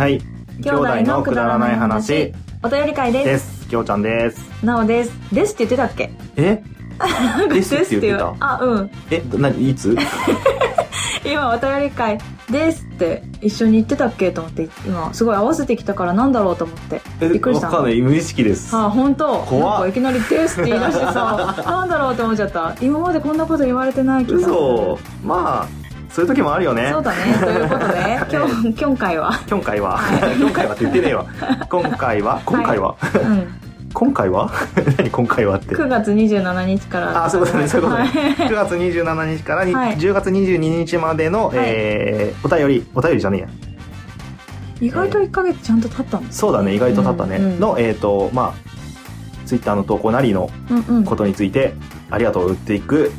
はい。兄弟のくだらない話。お便り会でです。す。きょうちゃんです。なおです。ですって言ってたっけ？え？ですって言ってたあ、うん。え、な、いつ？今、お便り会ですって一緒に言ってたっけ？と思って、今、すごい合わせてきたからなんだろうと思って。えびっくりしたわかんない。無意識です。あ、本当怖っなんかいきなりですって言い出してさ、なんだろうって思っちゃった。今までこんなこと言われてない気がする。嘘。まあ、そういう時もあるよねそう。だね。ということで、今日、今回は、今回は、今回はって言ってねえわ。今回は、今回は、うん。今回は？何今回はって。9月27日から。あ、そういうことね、そういうことね。はい9月27日からにはい10月22日までの、はいえー、お便り、お便りじゃねえや。意外と1ヶ月ちゃんと経ったんですそうだね、意外と経ったね。うんうんの、えっ、と、まあ、ツイッターの投稿なりの。ことについて、ありがとうを言っていく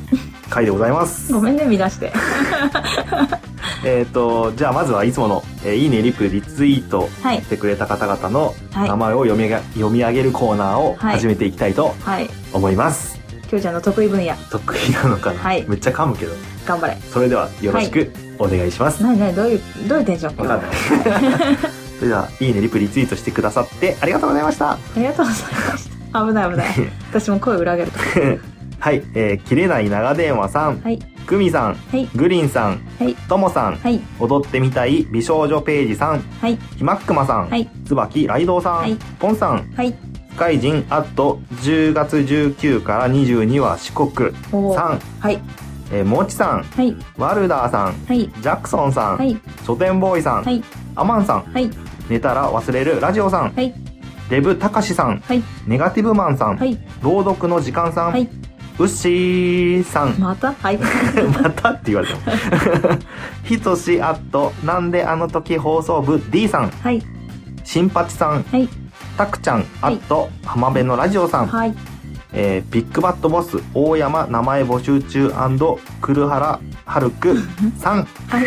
回でございます。ごめんね、乱して。えっと、じゃあまずはいつもの、えーいいね、リプ、リツイートはいし。てくれた方々のはい名前を読みが、読み上げるコーナーをはい始めていきたいとはい。思います。きょうちゃんの得意分野。得意なのかな、はいめっちゃ噛むけど。頑張れ。それではよろしくお願いします。なになにどういう、どういうテンション？わかんない。それでは、いいね、リプ、リツイートしてくださってありがとうございました。ありがとうございました。危ない危ない。私も声裏上げると。はい、えー、切れない長電話さん、はい。グミさん、はい。グリーンさん、はい。ともさん、はい。踊ってみたい美少女ページさん、はい。ひまっくまさん、はい。つばきライドウさん、はいポンさん、はい。スカイジンアット10月19から22は四国さん、はい。えー、もちさん、はい。ワルダーさん、はい。ジャクソンさん、はい。書店ボーイさん、はい。アマンさん、はい。寝たら忘れるラジオさん、はい。デブたかしさん、はい。ネガティブマンさん、はい。朗読の時間さん、はい。ウッシーさん、また？はい。またって言われても。ひとしアット、なんであの時放送部 D さん、はい。新八さん、はい。たくちゃん、アット、浜辺のラジオさん、はい。えービッグバットボス、大山名前募集中クルハラハルクさん、はい。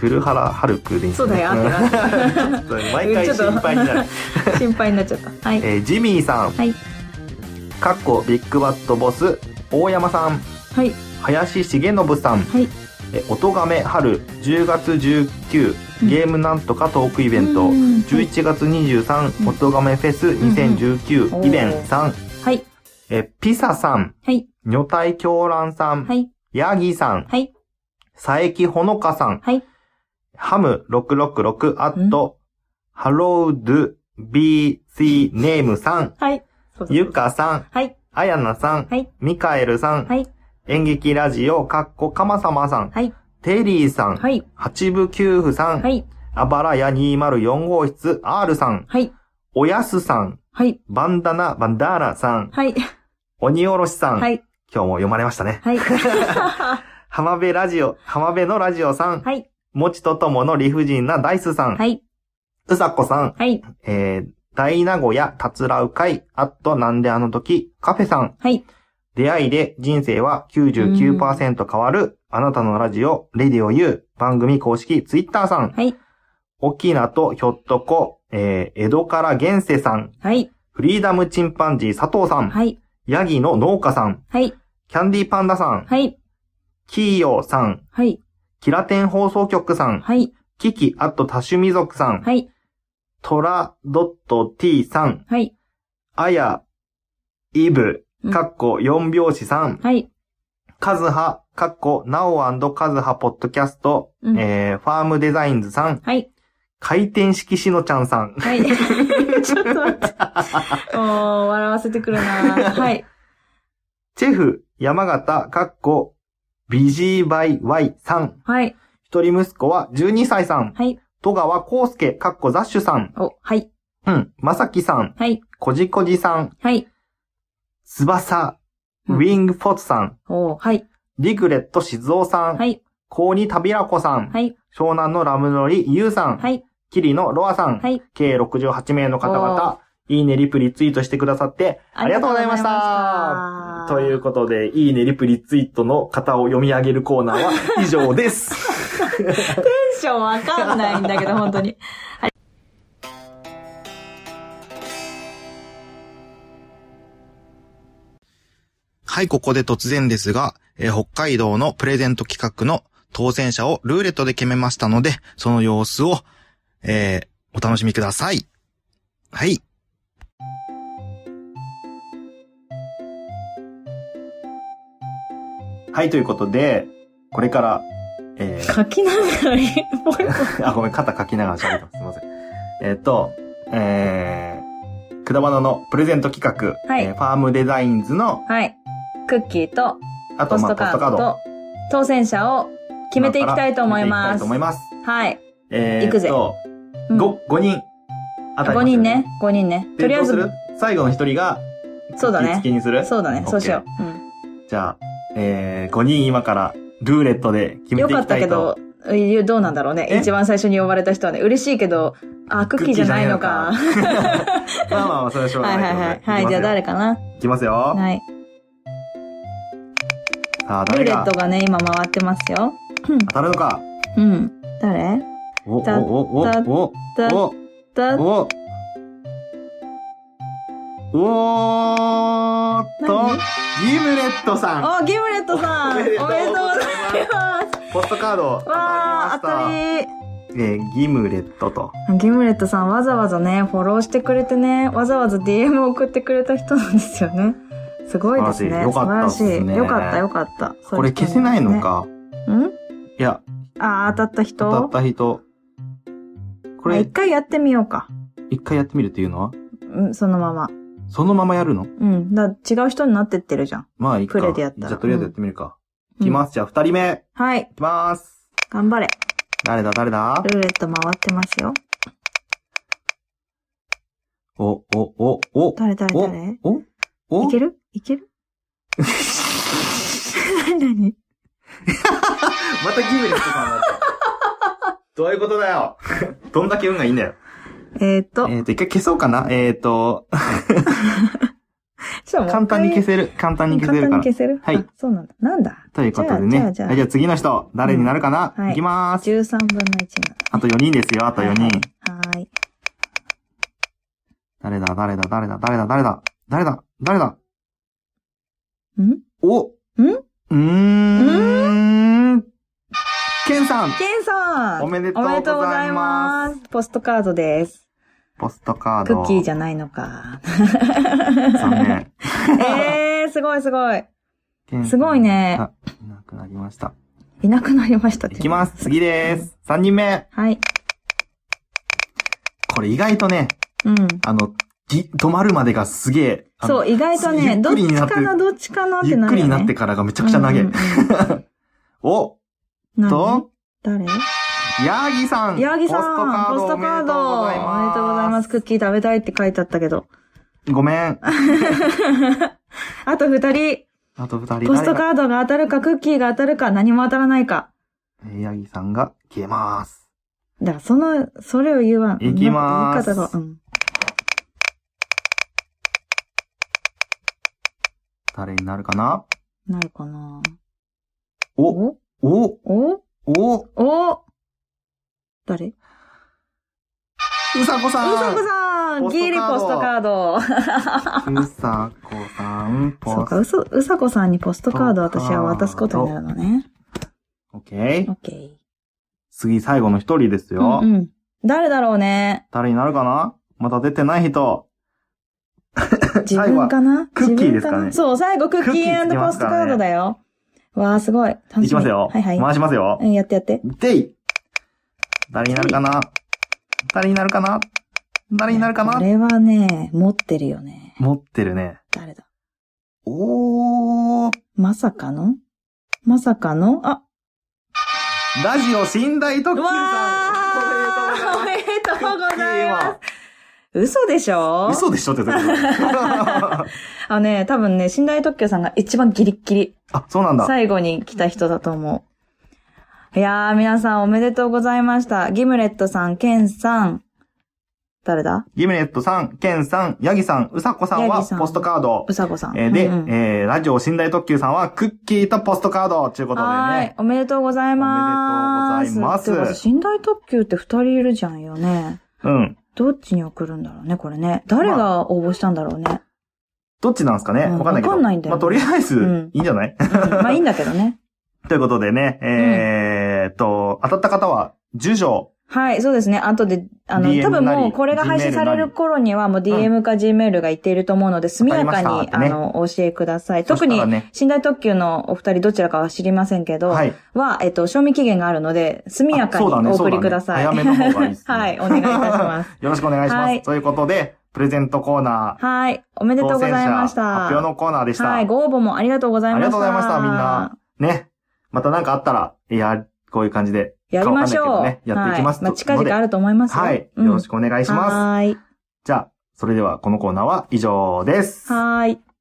クルハラハルクでいいそうだよ 毎回心配になる。心配になっちゃった。はい。えージミーさん、はい。かっこビッグバットボス、大山さん、はい。林重信さん、はい。え、おとがめ春10月19ゲームなんとかトークイベント、うん11月23うん。おとがめフェス2019うん。イベンさん、はい。え、ピサさん、はい。女体狂乱さん、はい。ヤギさん、はい。佐伯ほのかさん、はい。ハム666アット、ハロード BC ネームさん、はい。ゆかさん、はい。あやなさん、はい。ミカエルさん、はい。演劇ラジオ、かっこかまさまさん、はい。テリーさん、はい。八部九夫さん、はい。あばらや204号室 R さん、はい。おやすさん、はい。バンダナバンダーナさん、はい。鬼おろしさん、はい。今日も読まれましたね。はい。浜辺ラジオ、浜辺のラジオさん、はい。もちとともの理不尽なダイスさん、はい。うさこさん、はい。えー、大名古屋たつらう会、あっとなんであの時、カフェさん、はい。出会いで人生は99%変わる、あなたのラジオ、レディオ U、番組公式ツイッターさん、はい。おきなとひょっとこ、えー、江戸から現世さん、はい。フリーダムチンパンジー佐藤さん、はい。ヤギの農家さん、はい。キャンディーパンダさん、はい。キーヨーさん、はい。キラテン放送局さん、はい。キキアット多趣味族さん、はい。トラドット T さん、はい。あや、イブう、んかっこ四拍子さん、はい。カズハ、かっこナオカズハポッドキャスト、うんえー、ファームデザインズさん、はい。回転式しのちゃんさん、はい。ちょっと待って。もう、笑わせてくるなはい。チェフ、山形、かっこ、ビジーバイ Y さん、はい。一人息子は12歳さん、はい。戸川康介、かっこザッシュさん、お、はい。うん、まさきさん、はい。こじこじさん、はい。翼、うんウィングフォットさん、お、はい。リグレット静雄さん、はい。コーニタビラコさん、はい。湘南のラムノリユウさん、はい。キリのロアさん、はい。計68名の方々、いいね、リプ、リツイートしてくださって、ありがとうございました。ということで、いいね、リプ、リツイートの方を読み上げるコーナーは以上です。ションわかんないんだけど、本当に。はい、ここで突然ですが、えー北海道のプレゼント企画の当選者をルーレットで決めましたので、その様子を、えー、お楽しみください。はい。はい、ということで、これから、えー書きながら、ぽいぽい。あ、ごめん、肩書きながら喋ってます。すいません。えっ、と、えー、くだばなのプレゼント企画、はいえーファームデザインズの、はい。クッキーと、あと、まあ、ポストカード。と、当選者を決めていきたいと思い決めていきたますいと。思います。はい。えー、いくぜと、うん5、5人。あ5人ね。。5人ね。とりあえず最後の1人が、そうだね付きにする？そうだね。そうしよう。うん。じゃあ、えー、5人今から、ルーレットで決めよかていきたいと。ったけど、えどうなんだろうね。え？一番最初に呼ばれた人はね、嬉しいけど、あ、クッキーじゃないのか。まあまあまあ、それはしょうがはいないはいはい。けどねはい、じゃあ誰かかな？いきますよ。はい。さあ、ルーレットがね、今回ってますよ。当たるのかうん。誰？お、お、たお、お、たお、た、お、た、お、おーっと何、ギムレットさん。お、ギムレットさんおめでとうございますポストカード、わまー、当た。りえー、ギムレットと。ギムレットさんわざわざね、フォローしてくれてね、わざわざ DM を送ってくれた人なんですよね。すごいですね。素晴らしい。よよかっ、たよかった。これ消せないの。か。ん？いや、あー、当たった人？当たった人。これまあ一、回やってみようか。一回やってみるっていうのは？うん、そのまま。そのままやるの？うん。だ違う人になってってるじゃん。まあいいか。プレでやったらじゃあとりあえずやってみるか。うんいきます。じゃあ二人目。はい。いきます。頑張れ。誰だ？誰だ？ルーレット回ってますよ。お、お、お、お、誰誰お誰、お、おいける？いける？何？何 またギムレットさんだった。どういうことだよ。どんだけ運がいいんだよ。えーっと、えっと、一回消そうかな。えっと、ちょっと簡単に消せる。簡単に消せるから簡単に。消せる？はいあそうなんだ。なんだ？ということでじゃあね。じゃあじゃあはいじゃあ次の人、誰になるかな、うんはいい、きまーす。?13 分の1にあと4人ですよ、あと4人。はいはい。誰だ、誰だ、誰だ、誰だ、誰だ、誰だ、誰だ？ん？お？んうーん。ケンさんケンさんおめでとうございます。ポストカードです。ポストカード。クッキーじゃないのか。残念。えー、すごいすごい。すごいねあいなくなりました。いなくなりましたいきます。次です。3人目。はい。これ意外とね、うん。あの、ぎ止まるまでがすげえ。そう、意外とゆね、っどっちかな、どっちかなってゆっなるよね。くりになってからがめちゃくちゃ長い。うんうんうん お何と、誰？ヤーギさん。ヤギさん、ポストカード。おめでとうございます。クッキー食べたいって書いてあったけど。ごめん。あと二人、あと二人。ポストカードが当たるか、クッキーが当たるか、何も当たらないか。ヤギさんが消えます。だから、その、それを言わん。いきまーす言い方が、うん。誰になるかな？なるかな？お、お？お、おお、お誰？ううさこさん。さこさんギリポストカード。うさこさん、ポそうか、うスそ、うさこさんにポストカードを私は渡すことになるのね。オッケーオッケー。次最後の一人ですよ。うんうん。誰だろうね。誰になるかな？まだ出てない人。自分かな？クッキーですかねそう、最後クッキーポストカードだよ。わー、すごい。楽しみいきますよ。はいはい。回しますよう。ん、やってやって。でい誰になるかな？誰になるかな？誰になるかな？これはね、持ってるよね。持ってるね。誰だ？おー。まさかの？まさかの？あ、ラジオ寝台特急わさん。ーおめでとうございクッキーます。嘘でしょ？嘘でしょって言ってたあのね、多分ね、寝台特許さんが一番ギリッギリ。あ、そうなんだ。最後に来た人だと思う。いやー、皆さんおめでとうございました。ギムレットさん、ケンさん、誰だ？ギムネットさん、ケンさん、ヤギさん、うさこさんはポストカードう。さこさん。えーで、うんうんえー、ラジオ寝台特急さんはクッキーとポストカードということではーいね。。おめでとうございます。おめでとうございます寝台特急って二人いるじゃんよね。うん。どっちに送るんだろうね、これね。誰が応募したんだろうね。どっちなんですかね？うんわかんないけど。わかんないんだよまあ、とりあえず、うんいいんじゃない、うんまあいいんだけどね。ということでね、ええっ、と、当たった方は、住所、はい、そうですね。後で、あの、多分なりもうこれが配信される頃にはもう DM か Gmail がいっていると思うので、速やかに、あの、お教えください。特に寝台特急のお二人どちらかは知りませんけど、はい。は、えっと、賞味期限があるので、速やかにお送りください。早めの方がいいですね はい、お願いいたします。よろしくお願いします。はいということで、プレゼントコーナー、はい、おめでとうございました。発表のコーナーでした。はい、ご応募もありがとうございありました。がとうございました、みんな。。ね。また何かあったら、いや、こういう感じで。やりましょう。ね、やっていきますはい、まあ、近々あると思いますよ。はい。うんよろしくお願いします。はーい。じゃあ、それではこのコーナーは以上です。はーい。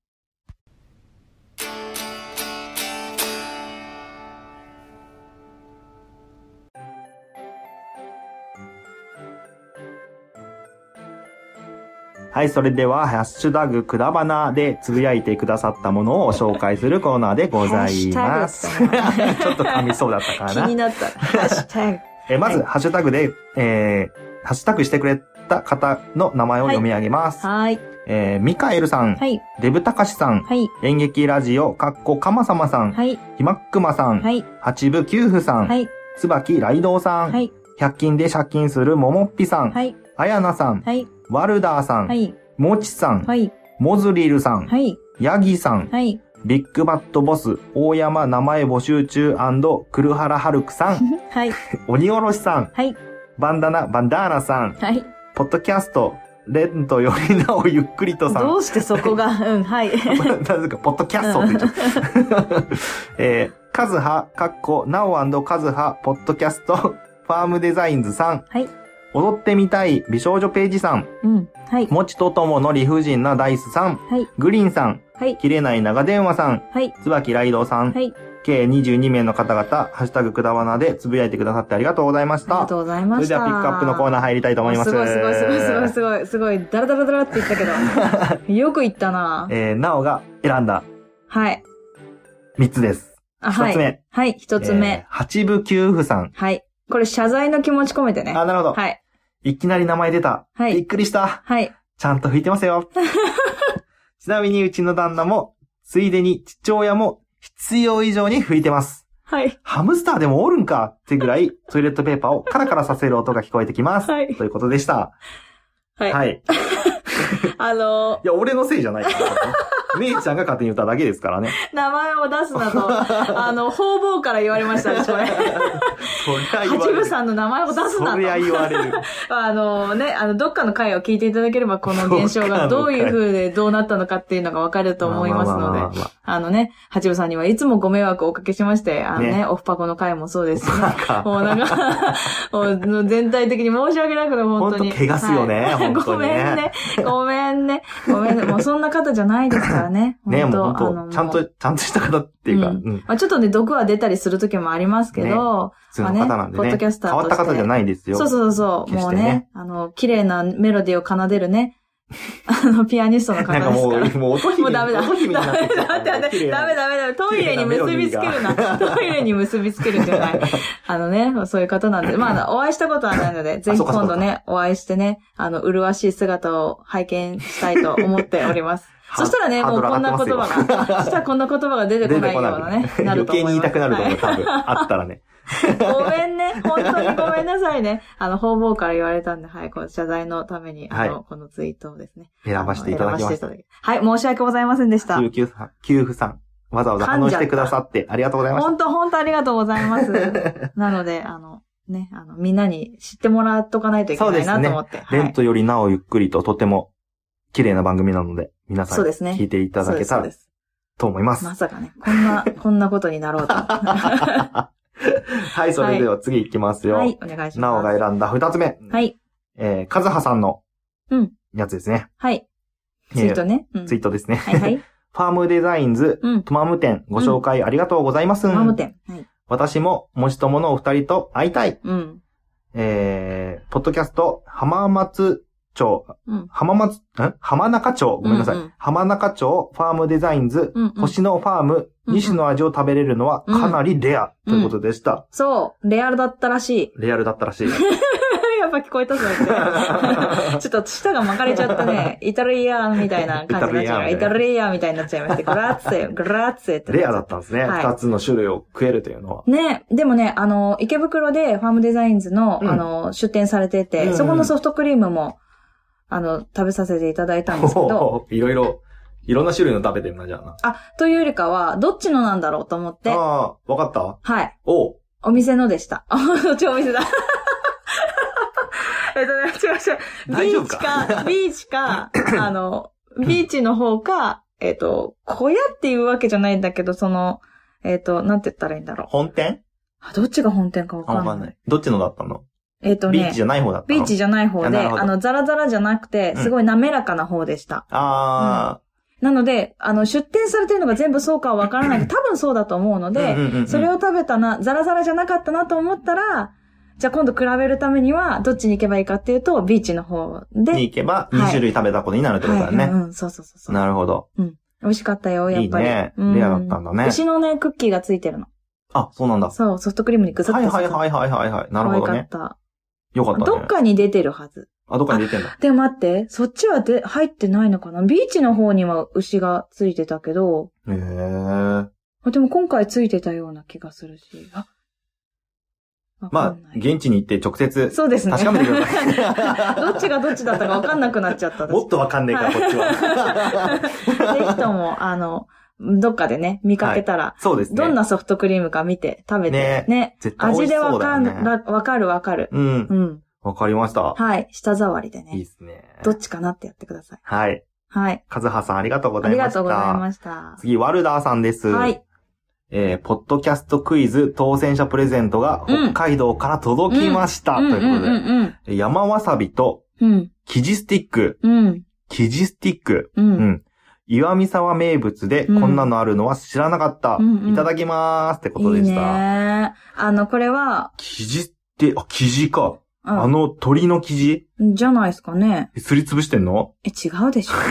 はい、それでは、ハッシュタグくだばなでつぶやいてくださったものを紹介するコーナーでございます。ちょっと噛みそうだったか気な。になった。ハッシュタグ。えまず、はいハッシュタグで、えー、ハッシュタグしてくれた方の名前を読み上げます。はーい。えー、ミカエルさん、はい。デブタカシさん、はい。演劇ラジオ、かっこかまさまさん、はい。ひまっくまさん、はい。八部九夫さん、はい。つばきライドウさん、はい。百均で借金するももっぴさん、はい。あやなさん、はい。ワルダーさん、はい。もちさん、はい。モズリルさん、はい。ヤギさん、はい。ビッグバットボス、大山名前募集中クルハラハルクさん、はい。鬼おろしさん、はい。バンダナ、バンダーナさん、はい。ポッドキャスト、レントよりなおゆっくりとさん。どうしてそこが、うん、はい。なぜか、ポッドキャストって言っちゃった。えー、カズハ、カッコ、ナオカズハ、ポッドキャスト、ファームデザインズさん。はい。踊ってみたい美少女ページさん。うん。はい。もちとともの理不尽なダイスさん。はい。グリーンさん。はい。切れない長電話さん。はい。椿ライドさん。はい。計22名の方々、ハッシュタグくだわなでつぶやいてくださってありがとうございました。ありがとうございました。それではピックアップのコーナー入りたいと思います。すごいすごいすごいすごいすごいすごい、ダラダラダラって言ったけど。よく言ったなえー、なおが選んだはい。3つです。あ、はい。一つ目。はい、一つ目。えー八部九夫さん。はい。これ謝罪の気持ち込めてね。あ、なるほど。はい。いきなり名前出た。はいびっくりした。はい。ちゃんと吹いてますよ。ちなみにうちの旦那も、ついでに父親も必要以上に吹いてます。はい。ハムスターでもおるんかってぐらいトイレットペーパーをカラカラさせる音が聞こえてきます。はいということでした。はい。はい。い あのや、俺のせいじゃないから。姉ちゃんが勝手に言っただけですからね。ー、名前を出すなと、あの、方々から言われましたね。それる。部さんの名前を出すなと。そりゃ言われる。あのね、あの、どっかの回を聞いていただければ、この現象がどういう風でどうなったのかっていうのがわかると思いますのでまあのね、八部さんにはいつもご迷惑をおかけしまして、あのね、ねオフパコの回もそうですしねもうなんか、もう全体的に申し訳なくて、本当に。ほんと怪我すよねはいほんとにねごめんね。ごめんね。ごめんね。もうそんな方じゃないですからね。ね、もうあ本当ちゃんと、ちゃんとした方っていうか。まあちょっとね、毒は出たりする時もありますけど、普通の方なんでまあねポッね。ドキャスター変わった方じゃないですよ。そうそうそう。もうねあの、綺麗なメロディーを奏でるね、あの、ピアニストの方なんかもですから。う、もう音姫もうダメだ。ダ音姫ダメだ。ダメだ。ダメだ。トイレに結びつけるな。トイレに結びつけるんじゃない。あのね、そういう方なんで。まあ、お会いしたことはないので、ぜひ今度ね、お会いしてね、あの、麗しい姿を拝見したいと思っております。そしたらね、もうこんな言葉が、そしたらこんな言葉が出てこないようなね、なる余計に言い。たくなると思う、はい多分。あったらね。ごめんね。本当にごめんなさいね。あの、方々から言われたんで、はい、この謝罪のために、あの、はいこのツイートをですね。選ばせていただきました。はい、申し訳ございませんでした。救急さん、給付さん、わざわざ反応してくださってありがとうございまし本当本当ありがとうございます。なので、あの、ね、あの、みんなに知ってもらっとかないといけないなと思って。た。レはいントよりなおゆっくりととても綺麗な番組なので、皆さんそうですね聞いていただけたらと思います。まさかね、こんな、こんなことになろうと。は はい、それでは次行きますよ。い、お願いします。なおが選んだ二つ目。はい、えー、カズハさんのうんやつですね。はい。ツイートね。うんツイートですね。はいはい。ファームデザインズ、うん。トマム店ご紹介ありがとうございます。マム店。はい。私も、もしとものお二人と会いたい。うん。えー、ポッドキャスト、浜松町、うん。浜松、ん浜中町、ごめんなさい。うんうん浜中町、ファームデザインズ、うんうん星のファーム、うんうん2種の味を食べれるのはかなりレア、ということでした。そう、レアルだったらしい。レアルだったらしい。やっっぱ聞こえたぞって。ちょっと舌が巻かれちゃったね。イタリアンみたいな感じになっちゃう。イイタタリアンみたいになっちゃいまして。グラッツェ、グラッツェって。レアだったんですね。はい二つの種類を食えるというのは。ね、でもね、あの、池袋でファームデザインズの、うんあの、出店されてて、うんうんそこのソフトクリームも、あの、食べさせていただいたんですけど、いろいろ、いろんな種類の食べてるな、じゃあな。あ、というよりかは、どっちのなんだろうと思って、ああ、わかった？はい。おうお店のでした。あ、どっちお店だ。えっとね、違う違う。ビーチかか、ビーチか、あの、ビーチの方か、えっと、小屋っていうわけじゃないんだけど、その、えっと、なんて言ったらいいんだろう。本店？あどっちが本店かわあかんない。わかんない。どっちのだったの？えっとねビーチ、じゃない方だったの？ビーチじゃない方で、あの、ザラザラじゃなくて、うんすごい滑らかな方でした。あなので、あの、出店されてるのが全部そうかはわからないけど、多分そうだと思うのあ。で、うんうんうんうんそれを食べたな、ザラザラじゃなかったなと思ったら、じゃあ今度比べるためには、どっちに行けばいいかっていうと、ビーチの方で。に行けば、い2種類食べたことになるってことだよね。はいうんうん、そうそうそうそう。なるほど。美味しかったよ、やっぱり。いいねうんレアだったんだね牛のね、クッキーがついてるの。あ、そうなんだ。そう、ソフトクリームにぐさっとはいはいはいはいはいはい。なるほどね。可愛かよかったね。どっかに出てるはず。あ、どっかに出てんだ。でも待って、そっちはで入ってないのかな？ビーチの方には牛がついてたけど、へえ。あでも今回ついてたような気がするし。あまあ現地に行って直接そうですね。確かめてください。どっちがどっちだったかわかんなくなっちゃった。私 もっとわかんねえから、こっちは。ぜひとも、あの、どっかでね、見かけたら、そうですね。どんなソフトクリームか見て、食べて、ねね。絶対美味でわかん、そうだよね。らわかるわかる。うんう。ん。わかりました。はい。舌触りでいいねで。すね。どっちかなってやってください。はい。はい。カズハさんありがとうごありざいました。がとうございました。次、ワルダーさんです。はい。えー、ポッドキャストクイズ当選者プレゼントがうん北海道から届きました。うんうんということで、うん山わさびとうん。うん。生地スティック、うん。生地スティック、う。うんん。岩見沢名物でうんこんなのあるのは知らなかった。うんうんいただきまーすってこといいでした。ねあの、これは、生地って、あ、生地か。ああの鳥の生地？じゃないですかね。すりつぶしてんの？え、違うでしょ。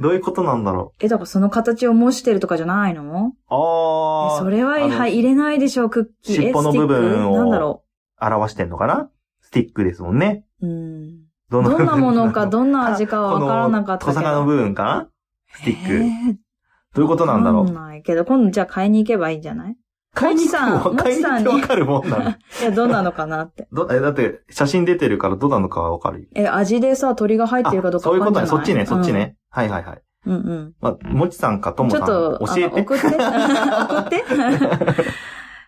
どういうことなんだろえ、だからその形を模してるとかじゃないの？う。あー。えそれは、はい、入れないでしょう、クッキー。え尻尾の部分をなんだろ表してんのかな？スティックですもんね。う。うん。どどんなものか、の どんな味かはわからなかったけど。小魚の部分かな？スティック。えーどういうことなんだろう？わかんないけど、今度じゃあ買いに行けばいいんじゃない？買いに行くも 買いに行ってわかるもんなの？いや、どんなのかなって。どえ、だって、写真出てるからどうなのかわかるよ。え、味でさ、鳥が入ってるかどうかそういうことね。そっちね、そっち。ね。はいはいはい。うんうんうん。まあ、もちさんかともさん、ちょっと、教えて。送って。送って。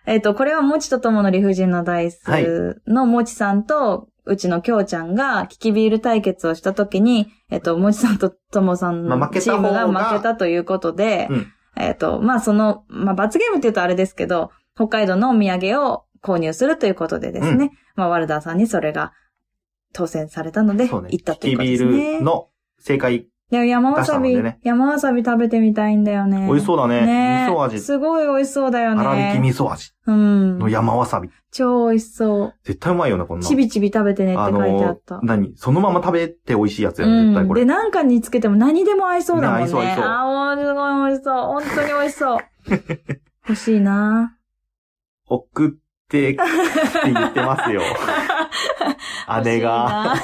えっと、これはもちとともの理不尽なダイスのもちさんと、うちのきょうちゃんが、キキビール対決をしたときに、えっと、もちさんとともさんまあのチームが負けたということで、うんえっと、まあ、その、まあ、罰ゲームって言うとあれですけど、北海道のお土産を購入するということでですね、まあ、ワルダーさんにそれが当選されたので。行ったとキキいうことですビーね。ルの正解、でも山わさび、ね山わさび食べてみたいんだよね。美味しそうだね。ね味噌味、すごい美味しそうだよね。粗挽き味噌味うん。の山わさび。超美味しそう。絶対うまいよね、こんなの。ちびちび食べてねって書いてあった。何？そのまま食べて美味しいやつやね、うん。で、絶対これ。なんかにつけても何でも合いそうだもんね。ね合いそう合いそうあー、もうすごい美味しそう。本当に美味しそう。欲しいな送ってって言ってますよ。姉が、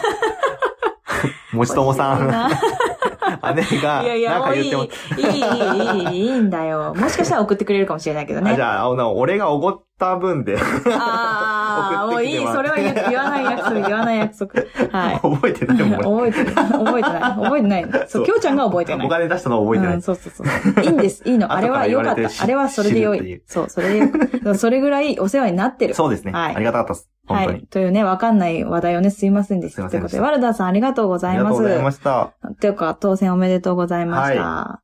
もちともさん。姉が、いやいや、なんもういい、いか言ってもい、いい、いい、いいんだよ。もしかしたら送ってくれるかもしれないけどね。あじゃあ、あの俺がおごった分で、ああ、もういい、それは言言わない約束、言わない約束。はい。覚えてないもん、俺。覚えてない。覚えてない。覚えてない。そ、そううきょうちゃんが覚えてないお。金出したのは覚えてない。うん、そうそうそう。いいんです。いいの。あれは良かった。あれはそれで良い。そう、それで。それぐらいお世話になってる。そうですね。はいありがたかったです。はい。というね、わかんない話題をね、すいませんでした。ということで、ワルダーさんありがとうございます。ありがとうございました。というか、当選おめでとうございました。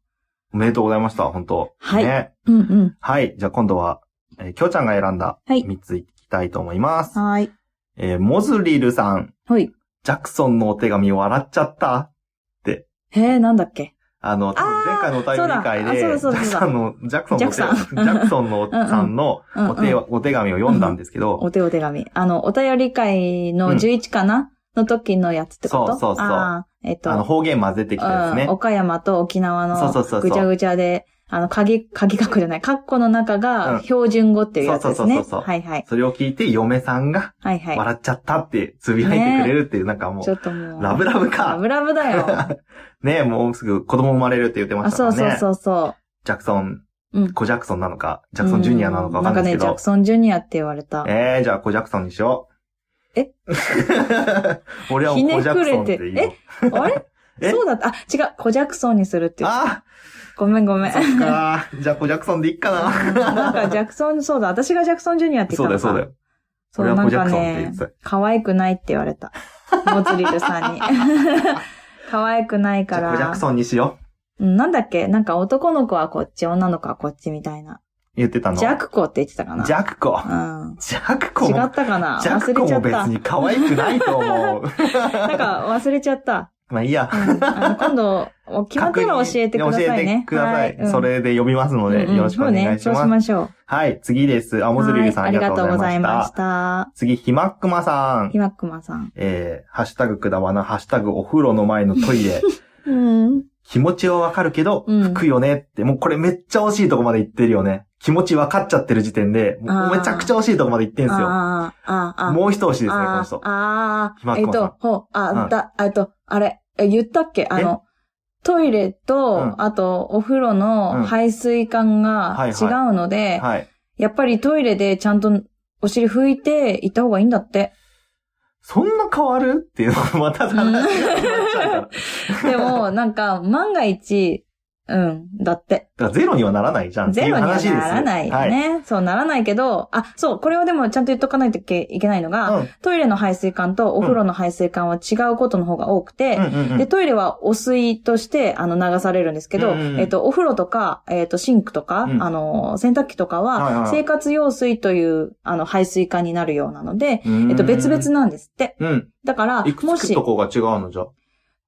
おめでとうございました、本当はいね。うんうん。はい。じゃあ今度は、えーきょうちゃんが選んだはい。3ついきたいと思います。はい。えーモズリルさん、ほい。ジャクソンのお手紙を笑っちゃった。へえ、なんだっけ？あの、多分前回のお便り会で、ジャそうだ。あそうだそうだ。クソンの、ジャクソンのお手ジャクさんジャクソンのさんの うんお手,、お手紙を読んだんですけど、お手お手紙。あの、お便り会の11かな、の時のやつってこと？そうそうそう。えっと、あの、方言混ぜてきたやつね。うん。岡山と沖縄そうそうそうそう。のぐちゃぐちゃで、あの、鍵、鍵括弧じゃない、括弧の中うんが標準語っていうやつですね。そうそうそうそうはいはい。それを聞いて、嫁さんがはいはい。笑っちゃったってつぶやいてくれるっていう、なんかもう、ちょっともう。ラブラブかラブラブだよ。ねもうすぐ子供生まれるって言ってまあ、したからね。そうそうそうそジャクソン、う。うん。コジャクソンなのか、ジャクソンジュニアなのかわかんないですけどなんかね、ジャク。ソンジュニアって言われた。えー、じゃあコジャクソンにしよう。え？俺はもうコジャクソンっていいよ。あれ？え？そうだった。あ、違う。コジャクソンにするって言う。あごめんごめん。そっか。じゃあコジャクソンでいっかな。なんかジャクソン、そうだ。私がジャクソンジュニアって言ったのか。そうだよ、そうだよ。そう、なんか俺はコジャクソンって言ねってた、可愛くないって言われた。モズリルさんに。可愛くないから。あコジャクソンにしよう。うんなんだっけ？なんか男の子はこっち、女の子はこっちみたいな。言ってたの？ジャクコって言ってたかなジャクコ。うん。ジャクコも違っ、たかな？ジャク忘れちゃった。コも別に可愛くないと思う。なんか忘れちゃった。まあいいや。うんあの今度、決まったら教えてください教えてね。ください。はいうんそれで読みますので、うんうんよろしくお願いしそうね。そうしま。ますしょう。はい、次です。あ、モズリルさんあはいりがとうございました。た。次、ひまっくまさんひ。まっくまさん。えー、ハッシュタグくだわな、ハッシュタグお風呂の前のトイレ。うん。気持ちはわかるけど、うん拭くよねって、もうこれめっちゃ惜しいとこまで言ってるよね。気持ち分かっちゃってる時点で、めちゃくちゃ惜しいとこまで言ってんすよ。ああ、ああ、ああ。もう一押しですね、このあ人。ああ、えっと、ほう、あ、うんだ、えっと、あれ、え言ったっけ？あの、トイレと、うん。あと、お風呂うん。の排水管がはい違はうので、はい。やっぱりトイレでちゃんとお尻拭いて行った方がいいんだって。そんな変わる？っていうのがまた話が始まっちゃうから。でも、なんか、万が一、うん、だって。だからゼロにはならないじゃんゼロには。ならないよはい。ね。そう、ならないけど、あ、そう、これをでもちゃんと言っとかないといけないのが、うんトイレの排水管とお風呂の排水管は違うことの方が多くて、うんうんうんで、トイレは汚水として、あの、流されるんですけど、うんうんえっと、お風呂とか、えっと、シンクとか、うんあの、洗濯機とかは生活用水という、あの、排水管になるようなので、うんえっと、別々なんですって。うん。だからいく、つくと、こが違うのじゃ。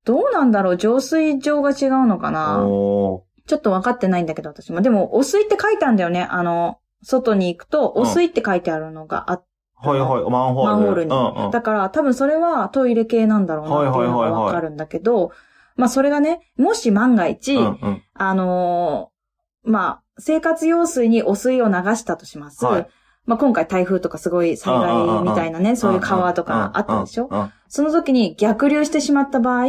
どうなんだろう？浄水場が違うのかな？ちょっと分かってないんだけど、私も。でも、汚水って書いてあるんだよね。あの、外に行くと、汚水って書いてあるのがあって、はいはい、マンホール。マンホールにうんうん。だから、多分それはトイレ系なんだろうなっていうのがわかるんだけど、まあそれがね、もし万が一、うんうん。あのーまあ、生活用水に汚水を流したとします。はいまあ今回台風とかすごい災害みたいなね、そういう川とかあったでしょ？その時に逆流してしまった場合、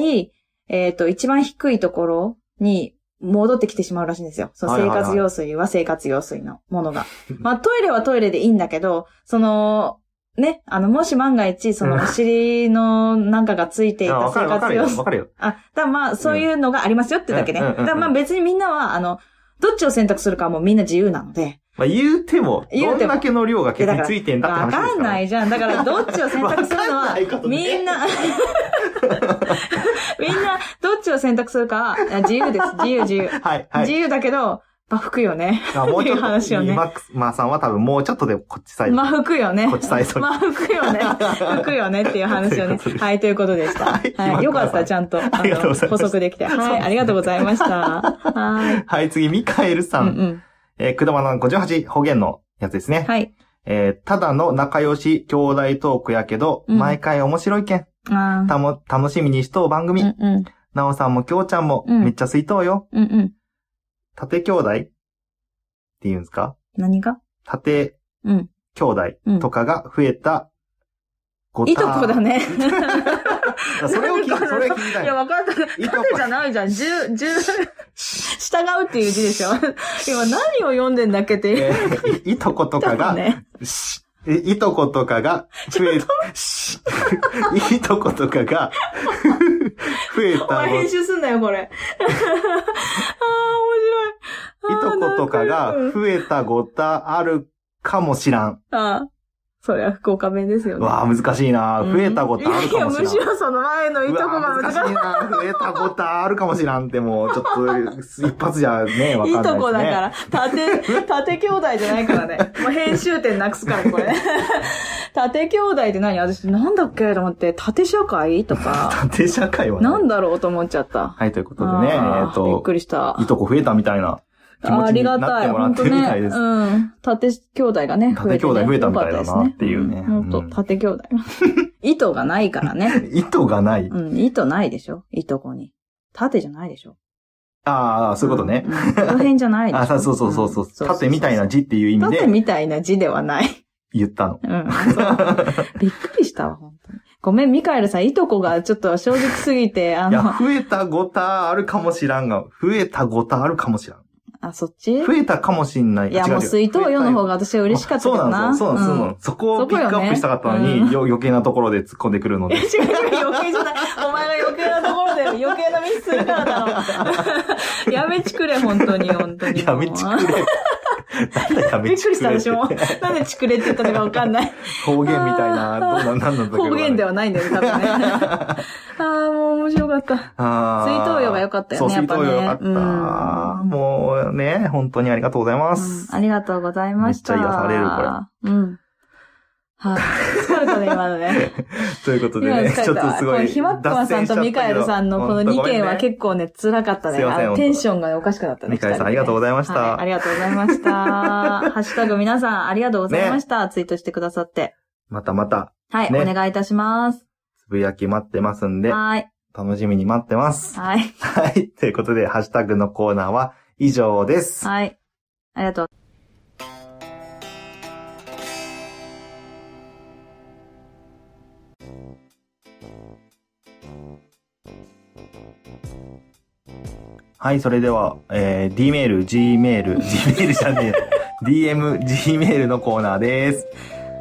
えっ、と、一番低いところに戻ってきてしまうらしいんですよ。その生活用水は生活用水のものが。まあトイレはトイレでいいんだけど、その、ね、あの、もし万が一、そのお尻のなんかがついていた生わかるわかるよ。活用水わかるよ。あ、だまあ、そういうのがありますよってだけね。うんうんうんうんだからまあ別にみんなは、あの、どっちを選択するかはもうみんな自由なので。まあ言うても、どんだけの量がケツについてんだって話わですから。かんないじゃん。だからどっちを選択するのわはみんな、みんなどっちを選択するかはあ自由です。自由自由。はい、はい。自由だけど、まあ吹くよね。あもうちょっっていう話をと、ねマックス、マーさんは多分もうちょっとでこっちサイド。まあ吹くよね。こっちサイドにまあ吹くよね。吹くよねっていう話をねはい、ということでした。はいはい。よかった、ちゃんと。ありがとうございます補足できて。はい、ありがとうございました。はい。はい、次、ミカエルさ。うんんえー、くだまな58方言のやつですね。はい。えー、ただの仲良し兄弟トークやけど、うん毎回面白いけん。あたも、楽しみにしとう番あ。組。うんうん。なおさんもきょうちゃんも、うんめっちゃ水筒よ。うんうん。縦兄弟って言うんですか？何が？縦うん。兄弟とかが増えたごたいとこだね。それを聞いそれを聞いたいや、い。わかった。縦じゃないじゃん。十、十、従うっていう字でしょ。今何を読んでんだっけっていとことかが、ね。いとことかが、増え、しいとことかが、増えたお前編集すんなよ、これ。ああ、面白い。いとことかがうん増えたごたあるかもしらん。ああ、それは福岡弁ですよね。わあ、難しいな。うん増えたごたあるかもしいや、む。しろその前のいとこが難しい。難しいな。増えたごたあるかもしらんってもう、ちょっと、一発じゃね、わかんないね。いとこだから。縦、縦兄弟じゃないからね。もう編集点なくすから、これ。縦兄弟って何？私、なんだっけと思って、縦社会とか、縦社会はね。なんだろうと思っちゃった。はい、ということでね、えっあーびっとく、りした。いとこ増えたみたいな気持ちになりがたい。ってもらって本当ね。るみたいです。うん。縦兄弟がね。縦兄弟増えたみたいだなっていうね本当うん縦兄弟。糸がないからね。糸がない。うん、糸ないでしょ？いとこに。縦じゃないでしょ？ああ、そういうことね。うん。この辺じゃないでしょ？あ、そうそうそうそうそう。ん縦みたいな字っていう意味縦でみたいな字ではない。言ったの。うん。びっくりしたわ、本当に。ごめん、ミカエルさん、いとこがちょっと正直すぎて、あいや、の、増えたごたあるかもしらんが、増えたごたあるかもしらん。あ、そっち？増えたかもしんない。いや、もう水筒用の方が私は嬉しかったけどな。そうなんですよ。そうなんんですよ。そこをピックアップしたかったのに、よ余計なところで突っ込んでくるので。違う違う、余計じゃない。お前が余計なところで余計なミスするからだろ。やめちくれ、本当に、本当に。やめちくれ。なんだやめびっくりした、ちくれ。私も。なんでちくれって言ったのかわかんない。方言みたいな、どうなんなんだ。方言ではないんだよ、多分ね。ああ、もう面白かった。水筒用が良かったよねやっぱね水筒用良かった。うんもうね、本当にありがとうございます。うんありがとうございました。めっちゃ癒されるこれ。うん。はい。疲れたね、今のね。ということで今ね、ちょ。っとすごい。ひまっくまさんとミカエルさんのこの2件は結構ね、辛かったね。テンションがおかしくなったね。ミカエルさんありがとうございましたはいありがとうございました。ハッシュタグ皆さんありがとうございました。ツイートしてくださって。またまた、はい、ねお願いいたします。つぶやき待ってますんで、はい。楽しみに待ってます。はい。はい。ということで、ハッシュタグのコーナーは以上です。はい。ありがとう。はい、それでは、えー、D メール、G メール、G メールじゃねえ、DM、G メールのコーナーです。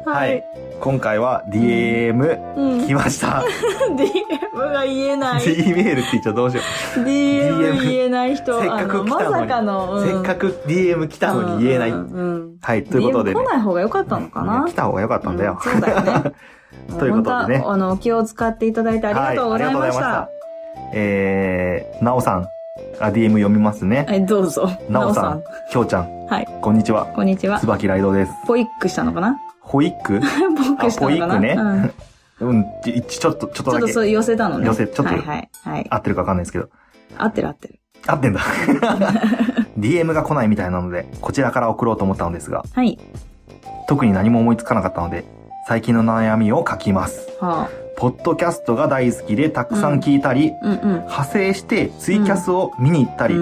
はい。。今回は DM うん。来ました。DM が言えない。D メールって言っちゃどうしよ DM 言えない人、せっかく来たのにさかの、う。せっかく DM 来たのに言えない。うんうんはい、ということで DM ね来。ない方が良かったのかな？来た方が良かったんだよ。うんそうだよね。ということでねあの、お気を使っていただいてありがとうございました。はいありがとうございまえー、なおさん。あ、DM 読みますね。はい、どうぞ。なおさん、きょうちゃん。はい。こんにちは。こんにちは。椿ライドです。ポイックしたのかな？ホイック？ポイックねうん。うん、ちちょっと、ちょっとだけちょっとそう寄せたのね。寄せちょっとはいはい。はい。合ってるかわかんないですけど。合ってる合ってる。合ってんだ。DM が来ないみたいなので、こちらから送ろうと思ったのですが、はい。特に何も思いつかなかったので、最近の悩みを書きます。はポッドキャストが大好きでたくさん聞いたり、あ。うんうん。派生してツイキャスを見に行ったり。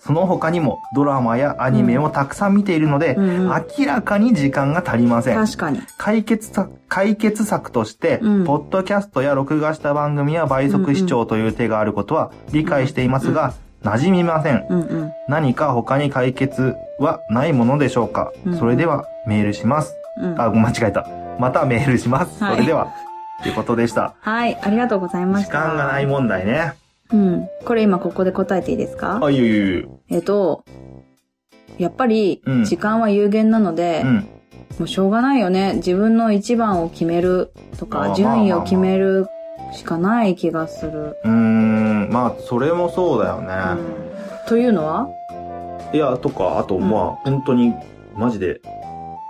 その他にもドラマやアニメをたくさん見ているので、うんうん。明らかに時間が足りません。確かに。解決策、解決策として、うんポッドキャストや録画した番組は倍速視聴という手があることは理解していますが、馴染みません。うんうん。何か他に解決はないものでしょうか、うんそれではメールします。うん。あ、間違えた。またメールします。はいそれでは、ということでした。はい。ありがとうございま時した。間がない問題ね。うん。これ今ここで答えていいですか？あ、いいよいい。えっと、やっぱりうん、時間は有限なので、うん。もうしょうがないよね。自分の一番を決めるとか、順位を決めるしかない気がする。うーん、まあ、それもそうだよね。うんというのは？いや、とか、あと、うんまあ、本当に、マジで、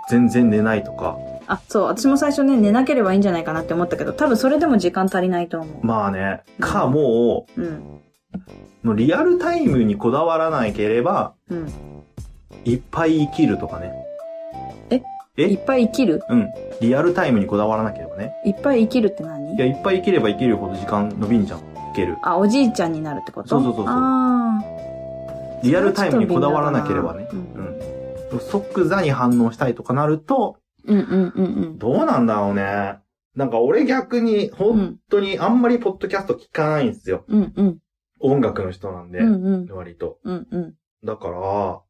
全然寝ないとか。あ、そう、私も最初ね、寝なければいいんじゃないかなって思ったけど、多分それでも時間足りないと思まあね、か、もう。うん。う、もうリアルタイムにこだわらなければ、うん。いっぱい生きるとかね。え？いっぱい生きる？うん。リアルタイムにこだわらなければね。いっぱい生きるって何？いや、いっぱい生きれば生きるほど時間伸びんじゃん。いける。あ、おじいちゃんになるってこと？そうそうそうそうあリアルタイムにこだわらなければね。ううんん。即座に反応したいとかなると、うんうんうんうん。どうなんだろうね。なんか俺逆に、本当にあんまりポッドキャスト聞かないんですよ。うんうん。音楽の人なんで、うんうん。割と。うんうん。だから、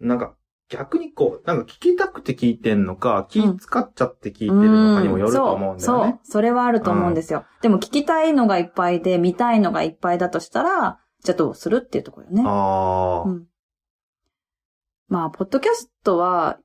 なんか逆にこう、なんか聞きたくて聞いてんのか、気使っちゃって聞いてるのかにもよると思うんだよね。そう、そう。それはあると思うんですよ。でも聞きたいのがいっぱいで、見たいのがいっぱいだとしたら、じゃあどうするっていうところよね。ああ、うん。まあ、ポッドキャストは、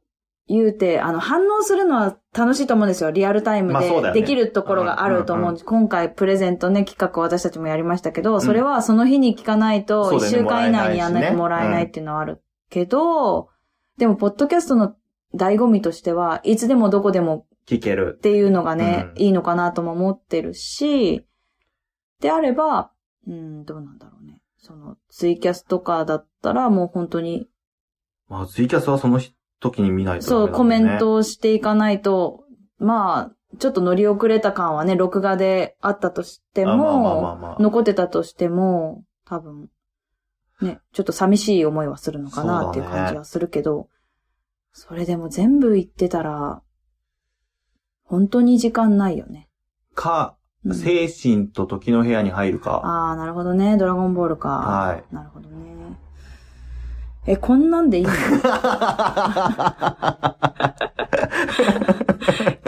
言うて、あの、反応するのは楽しいと思うんですよ。リアルタイムでできるところがあると思う。うんうん今回プレゼントね、企画を私たちもやりましたけど、それはその日に聞かないと、一そうだよね週間以内にやんなきゃももらえないっていうのはあるけど、でも、ポッドキャストの醍醐味としては、いつでもどこでも聞けるっ。ていうのがね、うんいいのかなとも思ってるし、であれば、うん、どうなんだろうね。その、ツイキャスとかだったらもう本当に、まあ、ツイキャスはその時に見ないとダそう、コメントをしていかないと、まあ、ちょっと乗り遅れた感はね、録画であったとしてもま、あ残ってたとしても、多分、ね、ちょっと寂しい思いはするのかなっていう感じはするけど、それでも全部言ってたら、本当に時間ないよね。か、うん精神と時の部屋に入るか。ああ、なるほどね。ドラゴンボールか。はい。なるほどね。え、こんなんでいいの？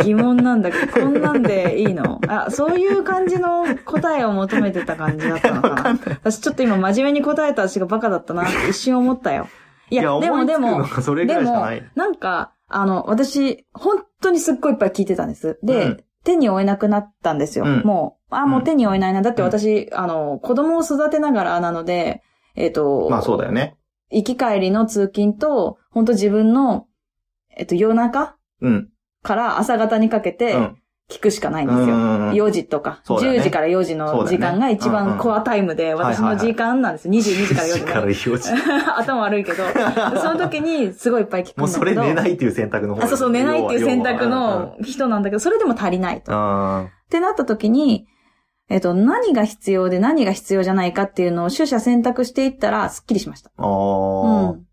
疑問なんだけど、こんなんでいいの？あ、そういう感じの答えを求めてた感じだったのかな。私ちょっと今真面目に答えた私がバカだったなって一瞬思ったよ。いや、で思もでもでもらいしかなんか、あの、私、本当にすっごいいっぱい聞いてたんです。で、うん手に負えなくなったんですよ。うんもう、あ、もう手に負えないな。だって私、あの、子供を育てながらなので、えっ、と、まあそうだよね。行き帰りの通勤と、本当自分の、えっと、夜中うん。から朝方にかけてうん。聞くしかないんですよ。うんうんうん4時とか、そうだよね10時から4時の時間が一番コアタイムで、私の時間なんですよ。22時から4時からね。4時。頭悪いけど、その時にすごいいっぱい聞くんもうそれだけど。寝ないっていう選択の方あ、そうそう、寝ないっていう選択の人なんだけど、それでも足りないと。っうん。てなった時に、えっと、何が必要で何が必要じゃないかっていうのを取捨選択していったら、スッキリしました。ああ。うん。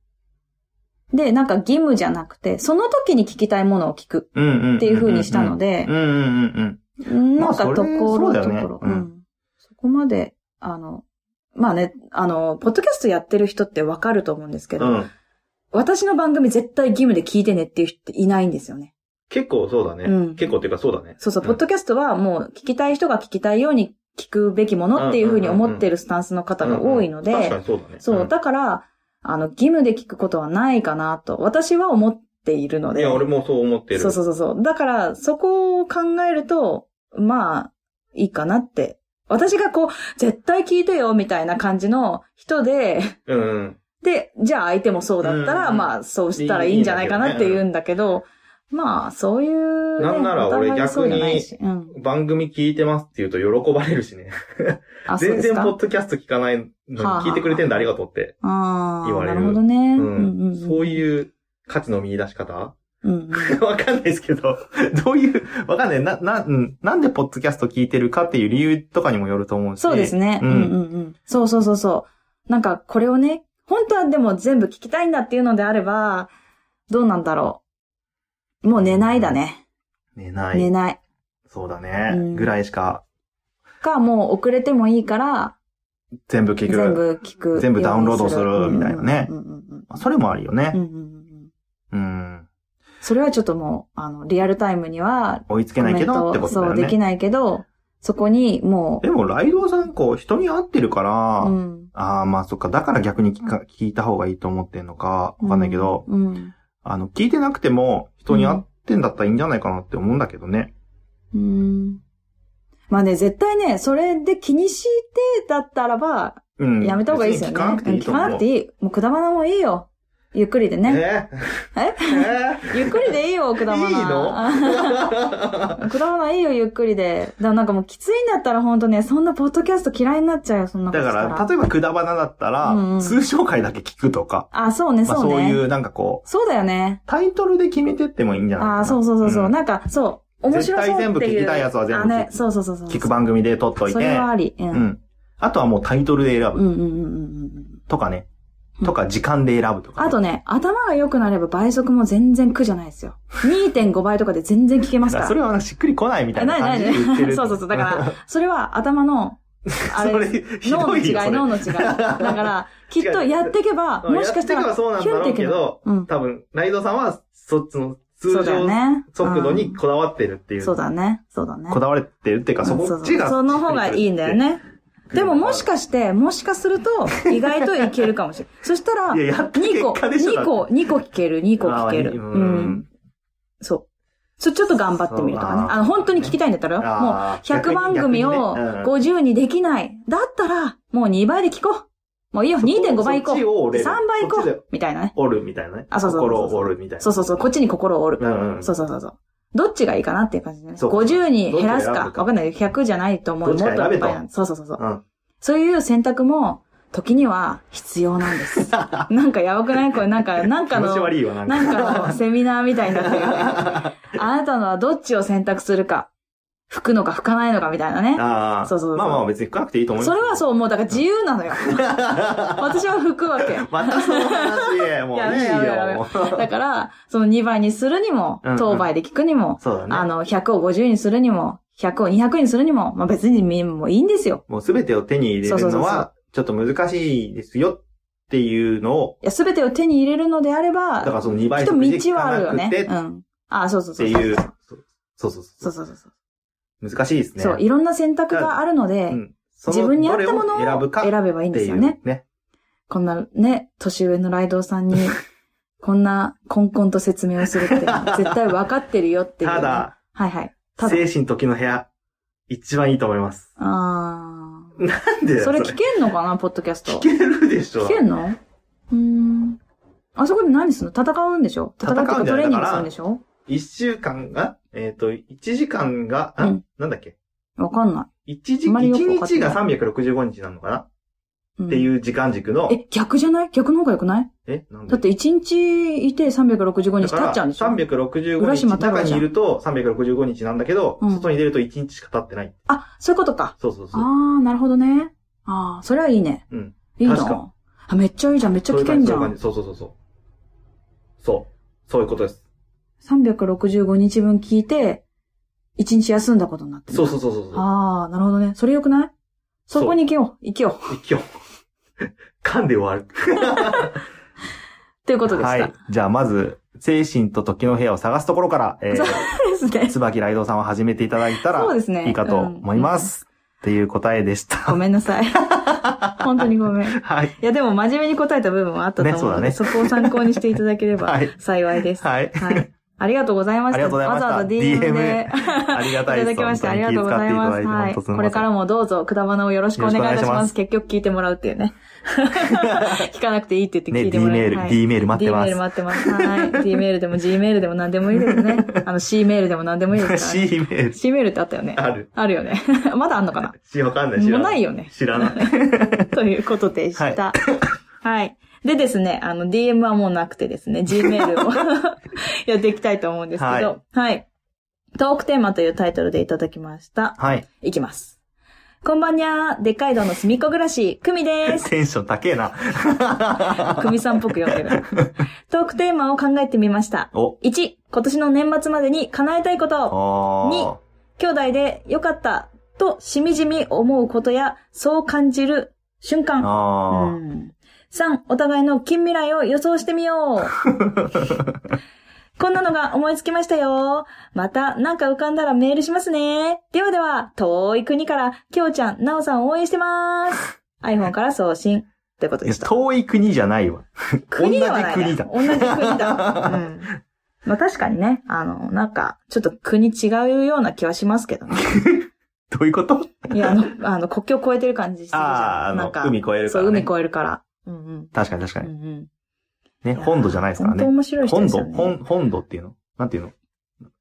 で、なんか義務じゃなくて、その時に聞きたいものを聞く。っていう風にしたので。なんかところころ。うんうん。そこまで、あの、まあね、あの、ポッドキャストやってる人ってわかると思うんですけど、うん。私の番組絶対義務で聞いてねっていう人っていないんですよね。結構そうだね。うん結構っていうかそうだね。そうそう、んポッドキャストはもう聞きたい人が聞きたいように聞くべきものっていう風に思ってるスタンスの方が多いのうんうん確かで、にそうだね。そう、んだから、あの、義務で聞くことはないかなと、私は思っているので。いや、俺もそう思ってる。そうそうそうそう。だから、そこを考えると、まあ、いいかなって。私がこう、絶対聞いてよ、みたいな感じの人で、うんうん。で、じゃあ相手もそうだったら、うんまあ、そうしたらいいんじゃないかなって言うんだけど、まあ、そういう、ね。なんなら俺お互いそうじゃないしうん。番組聞いてますって言うと喜ばれるしね。全然ポッドキャスト聞かないのに聞いてくれてんだありがとうって。ああ、言われるなるほどね。ううん。そういう価値の見出し方？わかんないですけど、どういう、わかんない。な、な、うんなんでポッドキャスト聞いてるかっていう理由とかにもよると思うし。そうですね。ううんんうんうん。そうそうそうそう。なんか、これをね、本当はでも全部聞きたいんだっていうのであれば、どうなんだろう。もう寝ないだね。寝ない。寝ない。そうだね。うんぐらいしかか、もう遅れてもいいから、全部聞く。全部聞く。全部ダウンロードするみたいなねうんうんうんうんそれもあるよねうん。うんうんうんうん。それはちょっともう、あの、リアルタイムには、追いつけないけどってことだそう、よね。できないけど、そこにもでも、ライドウさん、こう、人に会ってるから、う、うん。ああ、まあそっか、だから逆に聞か聞いた方がいいと思ってんのか、わかんないけど、うん。あの、聞いてなくても、人に会ってんだったらいいんじゃないかなって思うんだけどね。うん。まあね、絶対ね、それで気にしてだったらば、うん。やめた方がいいですよね。聞かなくていい聞かなくていい。もうくだばなもいいよ。ゆっくりでね。え？え？え？ゆっくりでいいよ、くだばな。いいの？のくだばないいよ、ゆっくりで。だからなんかもうきついんだったらほんとね、そんなポッドキャスト嫌いになっちゃうよ、そんなことだ。から、例えばくだばなだったら、うんうん通常回だけ聞くとか、あ、そうね、まあそうね。そういう、なんかこう、そうだよね。タイトルで決めてってもいいんじゃないかな。あ、そうそうそうそう。んなんか、そう。面白そう。絶対全部聞きたいやつは全部聞くあ、ね、そうそうそうそう。聞く番組で撮っといそれて、はあり。うん。ううんん。あとはもうタイトルで選ぶうんうんうんうん。とかねう。んとか、時間で選ぶとかね。あとね、頭が良くなれば倍速も全然苦じゃないですよ。2.5倍とかで全然聞けますから。それはしっくりこないみたいな感じで言ってる。そうそうそう。だから、それは頭の、あそれ、脳の違い。脳の違い。だから、きっと やっていけば、うんもしかしたら、やってけばそうなんだろうけど、うん。多分、ライドさんは、そっちのそうだよ通常ね。速度うんにこだわってるっていう。そうだね。そうだね。こだわってるっていうか、そっちが。その方がいいんだよ。ね。でももしかして、もしかすると、意外といけるかもしれない。そしたら、いや、やった結2個、果でしょ。2個、2個聞ける、2個聞ける。ううんん。そう。それちょっと頑張ってみるとかね。あの、本当に聞きたいんだったら、もう、あー100番組を逆にねうん50にできない。だったら、もう2倍で聞こう。もういいよ、2.5倍行こう。そっちを折れ3る倍行こう。みたいなね。折るみたいなね。あそうそうそう心を折るみたいな。そうそうそう、こっちに心を折る。うんそうそうそう。どっちがいいかなっていう感じでね。そう50に減らすか。わかんない。100じゃないと思う。もっといっぱいなんそうそうそうそう。うん。そういう選択も、時には必要なんです。なんかやばくない？これ、なんか、なんかの、なんか。かのセミナーみたいになってるよね。あなたのはどっちを選択するか。吹くのか吹かないのかみたいなね。ああ。そうそうそうまあまあ別に吹かなくていいと思います。それはそう、もうだから自由なのよ。私は吹くわけ。またその話、もういいよ。ろだから、その2倍にするにもうんうん、当倍で聞くにも、そうだね。あの、100を50にするにも、100を200にするにも、まあ別にみもういいんですよ。もうすべてを手に入れるのは、ちょっと難しいですよっていうのを、いや、すべてを手に入れるのであれば、だからその2倍きっと道はあるよねうん。あ、そうそうそう。ていう、そうそうそうそうそうそう。難しいですね。そう、いろんな選択があるので、うん自分に合ったものを選ぶかっ選べばいいんですよね。ね。こんなね、年上のライドウさんに、こんな、コンコンと説明をするって 絶対分かってるよっていう、ね。ただ、はいはい。ただ、精神時の部屋、一番いいと思います。あなんでそれ聞けんのかな、ポッドキャスト。聞けるでしょ聞けんの？うーん。あそこで何するの？戦うんでしょ？戦うっていうかトレーニングするんでしょ？一週間が、えっ、と、一時間が、あ、うんなんだっけ？わかんな一時、あんまりよ一くわかってない日が365日なのかな、い。うんっていう時間軸の、え、逆じゃない？逆の方が良くない？え、なんで？だって1日いて365日経っちゃうんでしょ？365日中にいると365日なんだけど、うん外に出ると1日しか経ってない。あ、そういうことか。そうそうそう。あー、なるほどね。あー、それはいいね。うん。いいな。あ、めっちゃいいじゃん。めっちゃ聞けんじゃん。そうそうそうそう。そう。そういうことです。365日分聞いて、1日休んだことになってる。そうそうそうそうそう。あー、なるほどね。それよくない？そこに行けよう。行けよう。今日、噛んで終わる。ということでした。はい。じゃあまず、精神と時の部屋を探すところから、えそうー、ですね。椿ライドさんを始めていただいたらそうですね。いいかと思います。っていう答えでした。ごめんなさい。本当にごめん。いはい。や、でも真面目に答えた部分はあったと思うので、ねそこを参考にしていただければ はい幸いです。はい。はい。ありがとうございました。ありがとうございましたわざわざ DM で。ありがたいです。いただきましてありがとうございます。はい。これからも。もどうぞ、くだばなをよろしくお願いいたしま。すす結局聞いてもらうっていうね。聞かなくていいって言って聞ね、いて D もらう。メール、はい D メール待って D メールます。待ってます。はい。D メールでも G メールでも何でもいいですね。あの C メールでも何でもいいですから、ね。C メール。C メールってあったよね。ある。あるよね。まだあんのかな？C わかんない。知らない。ないよね。知らない。ということでした。はい。でですね、あの、DM はもうなくてですね、Gmail を やっていきたいと思うんですけど、はい。トークテーマというタイトルでいただきました。はい。いきます。こんばんにゃー、でっかい道のすみっこ暮らし、くみです。テンション高えな。くみさんっぽく読んでる。トークテーマを考えてみました。お。1、今年の年末までに叶えたいこと。あに兄弟でよかったとしみじみ思うことや、そう感じる瞬間。あうん3、お互いの近未来を予想してみよう。こんなのが思いつきましたよ。また、なんか浮かんだらメールしますね。ではでは、遠い国から、きょうちゃん、なおさん応援してます。iPhone から送信。ってことあ。でした。遠い国じゃないわ。国ではない、ね。同じ国だ。同じ国だ。うん。まあ確かにね、あの、なんか、ちょっと国違うような気はしますけどね。どういうこと？いや、あの、あの、国境越えてる感じするじゃん。ああ、なんか、、海越えるかそう、ら、ね。海越えるから。うんうん。確かに確かに。うんうん。ね、本土じゃないですからね。本当面白い人ですよね。本、本土っていうの？なんていうの？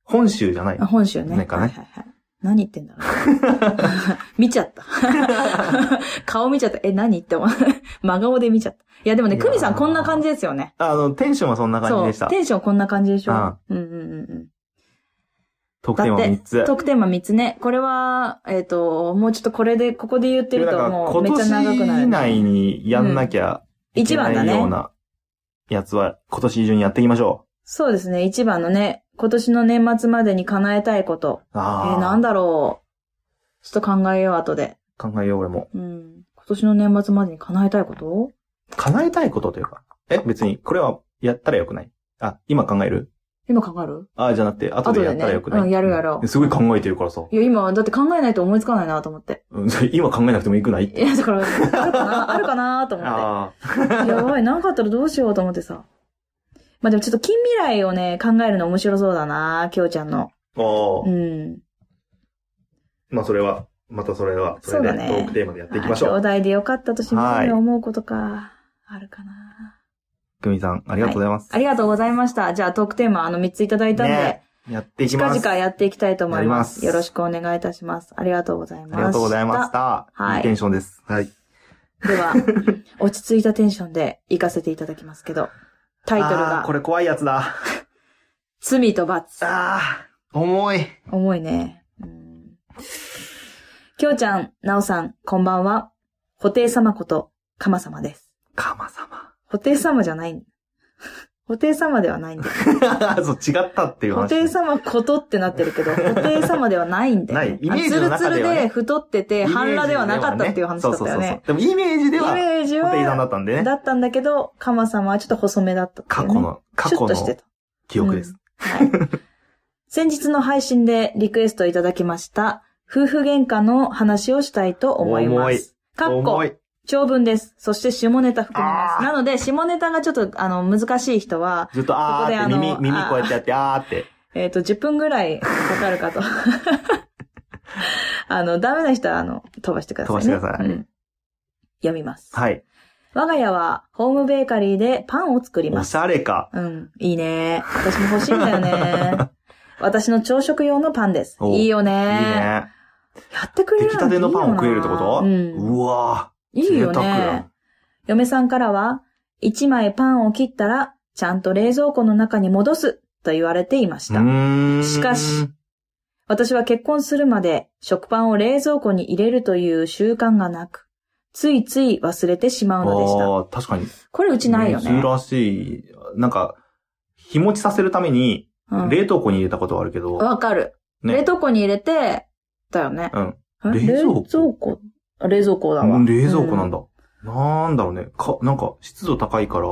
本州じゃないあ本州ね。ねかねはいはいはい。何言ってんだろう。見ちゃった。顔見ちゃった。え、何って思う。真顔で見ちゃった。いや、でもね、クミさんこんな感じですよね。あの、テンションはそんな感じでした。テンションこんな感じでしょあうんうんうんうん。特典は3つ。トークテーマ3つね。これは、えっ、と、もうちょっとこれで、ここで言ってるともうめっちゃ今長くなる、年以内にやんなきゃいけ。ないようなやつは今年中にやっていきましょそうですね。一番のね、今年の年末までに叶えたいこと。う。えああ。ー、なんだろう。ちょっと考えよう、後で。考えよう、俺も。うん。今年の年末までに叶えたいこと？叶えたいことというか。え、別に、これはやったらよくない？あ、今考える？今考える？あじゃなくて、後でやったらよくない、ねうんやるやろうすごい考えてるからさ。いや、今、だって考えないと思いつかないなと思って。うん今考えなくてもよくない？いや、だから、あるかな？あるかな？と思っあて。やばい、なんかあったらどうしようと思ってさ。まあでもちょっと近未来をね、考えるの面白そうだなきょうちゃんの。あ。おうーん。まあ、それは、またそれは、それでねトークテーマでやっていきましょう。あ兄弟でよかったとしみじみ思うことか。あるかな久美さん、ありがとうございます。ありがとうございました。じゃあトークテーマあの3ついただいたんで、ねやっていき近ます。々やっていきたいと思います。ますよろしくお願いいたします。ありがとうございます。ありがとうございました。はいいいテンションです。はい。では、落ち着いたテンションで行かせていただきますけど、タイトルがこ、れ怖いやつだ。罪と罰。ああ、重い。重いね。うんきょうちゃん、なおさん、こんばんは。布袋様こと、かま様です。かま様。布袋様じゃないん布袋様ではないんだよ。そう、違ったっていう布話。袋様ことってなってるけど、布袋様ではないんだよ、ね。ないイメージの中ではねあツルツルで太ってて、半裸ではなかったっていう話だったよそうそうそうね。そう。でもイメージでは、イメージはホテイさんだったんでね。だったんだけど、カマ様はちょっと細めだったっていうね、過去の、過去のシュッとしてた。記憶です。はい。先日の配信でリクエストいただきました、夫婦喧嘩の話をしたいと思いま重いす。かっこ重、い。長文です。そして下ネタ含みます。なので、下ネタがちょっと、あの、難しい人は、ずっとあーってここ耳、耳こうやってやって、あーって。えっ、と、10分ぐらいかかるかと。あの、ダメな人は、あの、飛ばしてください、ね。飛ばしてくださいうん。読みます。はい。我が家は、ホームベーカリーでパンを作りおします。ゃれか。うん。いいね。私も欲しいんだよね。私の朝食用のパンです。おいいよね。いいね。やってくれる出来たてのパンを食えるってこと？うん。うわいいよねん。嫁さんからは、1枚パンを切ったら、ちゃんと冷蔵庫の中に戻すと言われていましー。た。しかし、私は結婚するまで食パンを冷蔵庫に入れるという習慣がなく、ついつい忘れてしまうのでした。確かに。これうちないよね。珍しい。なんか、日持ちさせるために、うん冷凍庫に入れたことはあるけど、わかる。ね冷凍庫に入れて、だよね。うん。え冷蔵庫？冷蔵庫？あ冷蔵庫だわ。うん冷蔵庫なんだ。だ。なんだろうね。か、なんか、湿度高いから、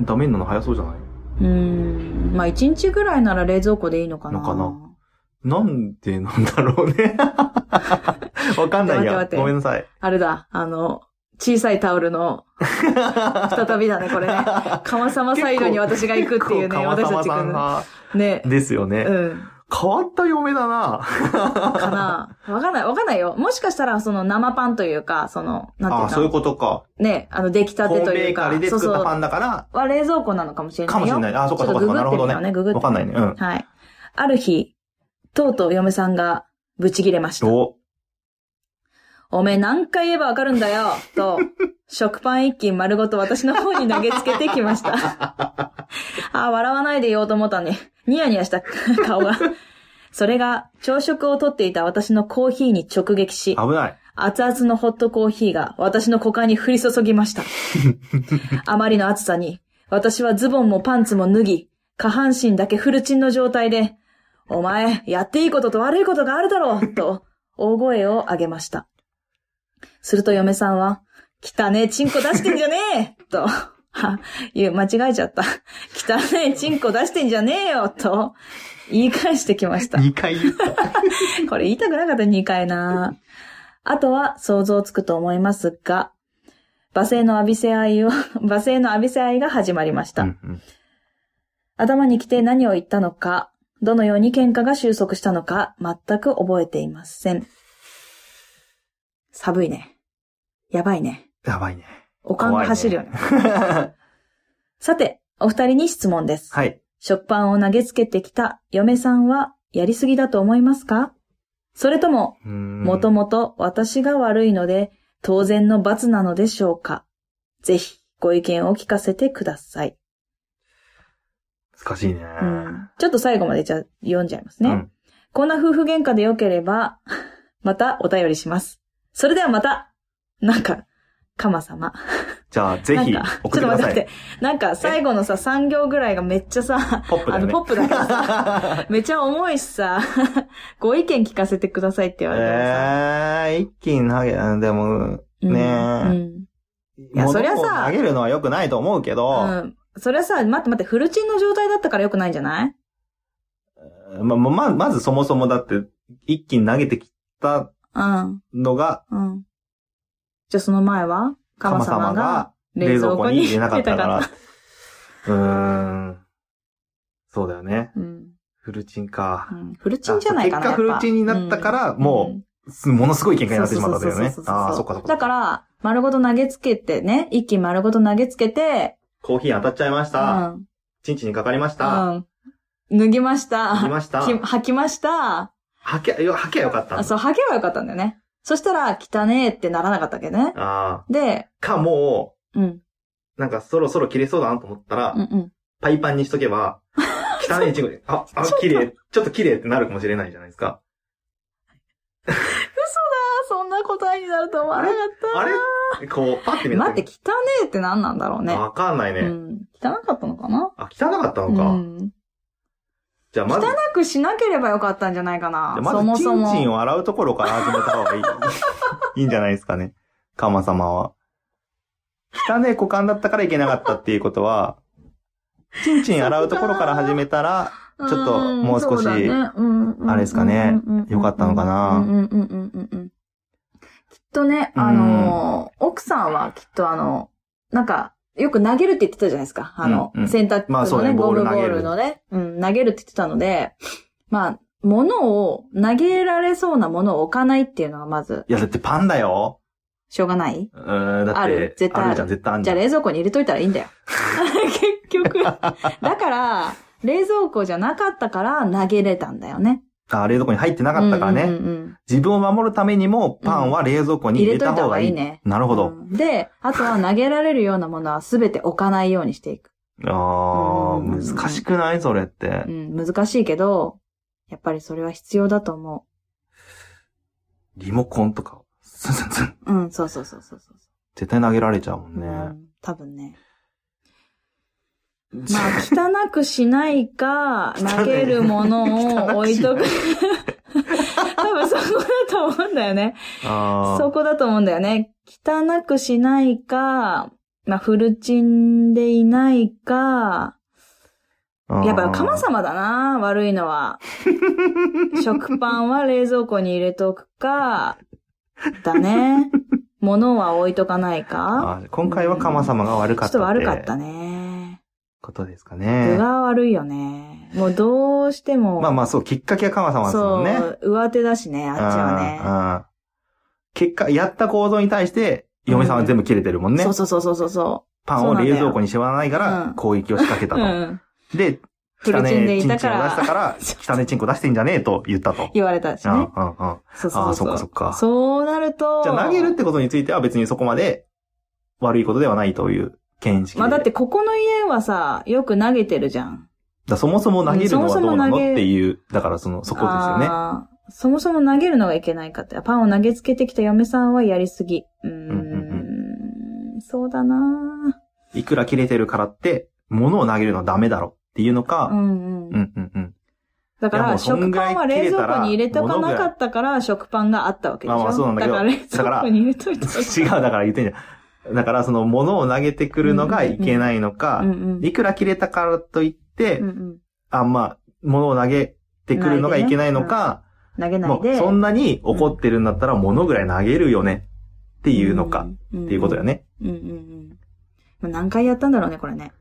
ダメになるの早そうじゃない？うん。まあ、1日ぐらいなら冷蔵庫でいいのかな。のかな？なんでなんだろうね。わかんないや。ごめんなさい。あれだ、あの、小さいタオルの、再びだね、これね。かまさまサイドに私が行くっていうね、私たちが。さねん。ですよね。うん。変わった嫁だな。かなわかんない、わかんないよ。もしかしたら、その生パンというか、その、なんていうのあそういうことか。ね、あの、出来たてというか。カリーで作ったパンンだから、は冷蔵庫なのかもしれないよ。かもしれない。あ、そっかそっかそっか。なるほどね。ググわかんないね。うん。はい。ある日、とうとう嫁さんが、ブチ切れました。お、おめえ何回言えばわかるんだよと、食パン一斤丸ごと私の方に投げつけてきました。あー、笑わないで言おうと思ったのに、ニヤニヤした顔が。それが、朝食をとっていた私のコーヒーに直撃し、危ない。熱々のホットコーヒーが私の股間に降り注ぎました。あまりの暑さに、私はズボンもパンツも脱ぎ、下半身だけフルチンの状態で、お前、やっていいことと悪いことがあるだろうと、大声を上げました。すると嫁さんは、汚ねえチンコ出してんじゃねえと、は、言う、間違えちゃった。汚ねえチンコ出してんじゃねえよと、言い返してきました。2回言った。これ言いたくなかった2回な。あとは想像つくと思いますが、罵声の浴びせ合いを、罵声の浴びせ合いが始まりました。うんうん頭に来て何を言ったのか、どのように喧嘩が収束したのか、全く覚えていません。寒いね。やばいね。やばいね。おかんが走るよね。さて、お二人に質問です。はい。食パンを投げつけてきた嫁さんはやりすぎだと思いますか？それとも、ももともと私が悪いので、当然の罰なのでしょうか？ぜひ、ご意見を聞かせてください。難しいね。うん、ちょっと最後までじゃあ読んじゃいますね。うんこんな夫婦喧嘩でよければ、またお便りします。それではまた、なんか、かま様。じゃあ、ぜひ送ってください。ちょっと待って。なんか最後のさ、3行ぐらいがめっちゃさ、ポップだよね。あの、ポップだけどさ、めっちゃ重いしさ、ご意見聞かせてくださいって言われてもさ。えー、一気に投げ、あでも、うんねえうんいやそりゃさ投げるのは良くないと思うけど、うん。それはさ、待って待って、フルチンの状態だったから良くないんじゃない？ま、ま、ままずそもそもだって、一気に投げてきたうん。のが、うん。じゃあその前はカマ様が冷蔵庫に入れなかったから。うーん。そうだよね。うん。フルチンかう。ん。フルチンじゃないかな。結果やっぱフルチンになったからうんもうんすものすごい喧嘩になってしまったんだよねそうそう。そうそうああ、そっかそっか。だか、ら、丸ごと投げつけてね、一気に丸ごと投げつけて、コーヒー当たっちゃいましうた。ん。チンチンにかかりました。うん。脱ぎました。脱ぎました き吐きました。はけ、よ、はけよかった。あ、そう、吐けばよかったんだよね。そしたら、汚ねえってならなかったっけね。あで、あ。か、もうん。う、なんかそろそろ切れそうだなと思ったら、うんうん。パイパンにしとけば、汚いチンコで、あ、あ、綺麗、ちょっと綺麗ってなるかもしれないじゃないですか。嘘だそんな答えになると思わなかった。あれこう、パッて見た待って、汚ねえって何なんだろうね。わかんないね。うん。汚かったのかな？あ、汚かったのか。うん。じゃあまず、汚くしなければよかったんじゃないかな。じゃあそもそまずチンチンも。を洗うところから始めた方がいい。いいんじゃないですかね。カマ様は。汚ね股間だったからいけなかったっていうことは、チンチン洗うところから始めたら、ちょっともう少しあれですかねうんうんうん良かったのかなきっとね、あのー、奥さんはきっとあの、なんか、よく投げるって言ってたじゃないですか。あのうんう、ん洗濯まあそうのね、ねボールゴムボールのね、うん、投げるって言ってたので、まあ、物を、投げられそうなものを置かないっていうのがまず、いや、だってパンだよ。しょうがない？うーん、だって、ある？絶対あるるじゃん、絶対あるじゃん。じゃあ冷蔵庫に入れといたらいいんだよ。結局。だから、冷蔵庫じゃなかったから投げれたんだよね。あ、冷蔵庫に入ってなかったからね。うんうんうん自分を守るためにも、パンは冷蔵庫に入れた方がいい。入れといいいねなるほど。うんで、あとは投げられるようなものはすべて置かないようにしていく。ああ、うんうんうん難しくない？それってう。ん、難しいけど、やっぱりそれは必要だと思リモコンとか、スンスンスン。う。うん、そうそうそうそうそう。絶対投げられちゃうもんね。うん、多分ね。まあ、汚くしないか、投げるものを置いとく。多分そこだと思うんだよね。そこだと思うんだよね。汚くしないか、まあ、フルチンでいないか、やっぱ、鎌様だな、悪いのは。食パンは冷蔵庫に入れとくか、だね。物は置いとかないか。今回は鎌様が悪ちょっとかったって悪かったね。ことですか具ね。が悪いよね。もうどうしても。まあまあそう、きっかけは鎌様ですもんね。そう、上手だしね、あっちはね。うんうん結果、やった行動に対して、嫁さんは全部切れてるもんね。そうそうそうそうそうそパンを冷蔵庫にしまわないかうらん、攻撃を仕掛けたう。うと。ん。で、フルチンで汚ねえチンチンを出したら、から、汚ねえチンコ出してんじゃねえと言ったと。言われたしうんうんね。うんそうそうそう。あーそっかそっかそうなると。じゃあ投げるってことについては別にそこまで悪いことではないという見識で。まあだってここの家はさ、よく投げてるじゃん。だそもそも投げるのはどうなのっていう、だからその、そこですよね。そもそも投げるのがいけないかって。パンを投げつけてきた嫁さんはやりすぎ。うーん。うんそうだないくら切れてるからって、物を投げるのはダメだろっていうのか、うんうん。うんうんうん。だから、食パンは冷蔵庫に入れとかなかったから、食パンがあったわけでしょまあまあそうなんだけどから冷蔵庫に入れといたら。違う、だから言ってんじゃん。だからその物を投げてくるのがいけないのかうん、うん。いくら切れたからといって、うんうんあ、まあ、物を投げてくるのがいけないのか、投げないで。そんなに怒ってるんだったら物ぐらい投げるよねっていうのか、っっていうことよね。ね。うんうんうん。まあ何回やったんだろうね、これね。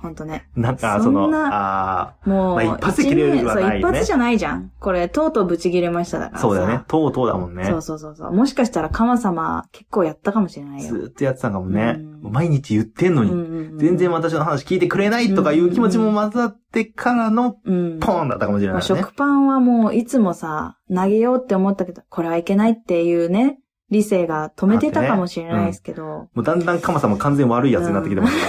ほんとね。なんか、そその、んなあもう、まあ一発で切れるはないよねそう、一発じゃないじゃん。これ、とうとうブチ切れましただかあ、らさ。そうだよね。とうとうだもんね。そうそうそうそう。もしかしたら、カマ様、結構やったかもしれないよ。ずーっとやってたかもね。うん毎日言ってんのに、うんうんうん全然私の話聞いてくれないとかいう気持ちも混ざってからの、うん。ポーンだったかもしれまあ、ないね。食パンはもう、いつもさ、投げようって思ったけど、これはいけないっていうね、理性が止めてたかもしれないですけど、もうだんだんカマさんも完全悪いやつになってきてますね。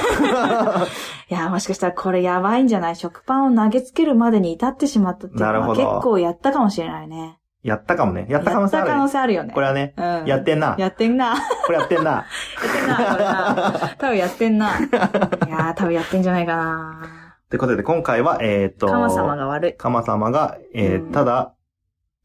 いや、もしかしたらこれやばいんじゃない？食パンを投げつけるまでに至ってしまったっていうのは結構やったかもしれないね。やったかもね。やった可能性やった可能ある。性あるよね。これはね、うん。やってんな。やってんな。や これやってんな。ってんな、これな。多分やってんな。いやー、多分やってんじゃないかな。ってことで、今回は、えっ、と、カマ様が悪い。カマ様が、えーうんただ、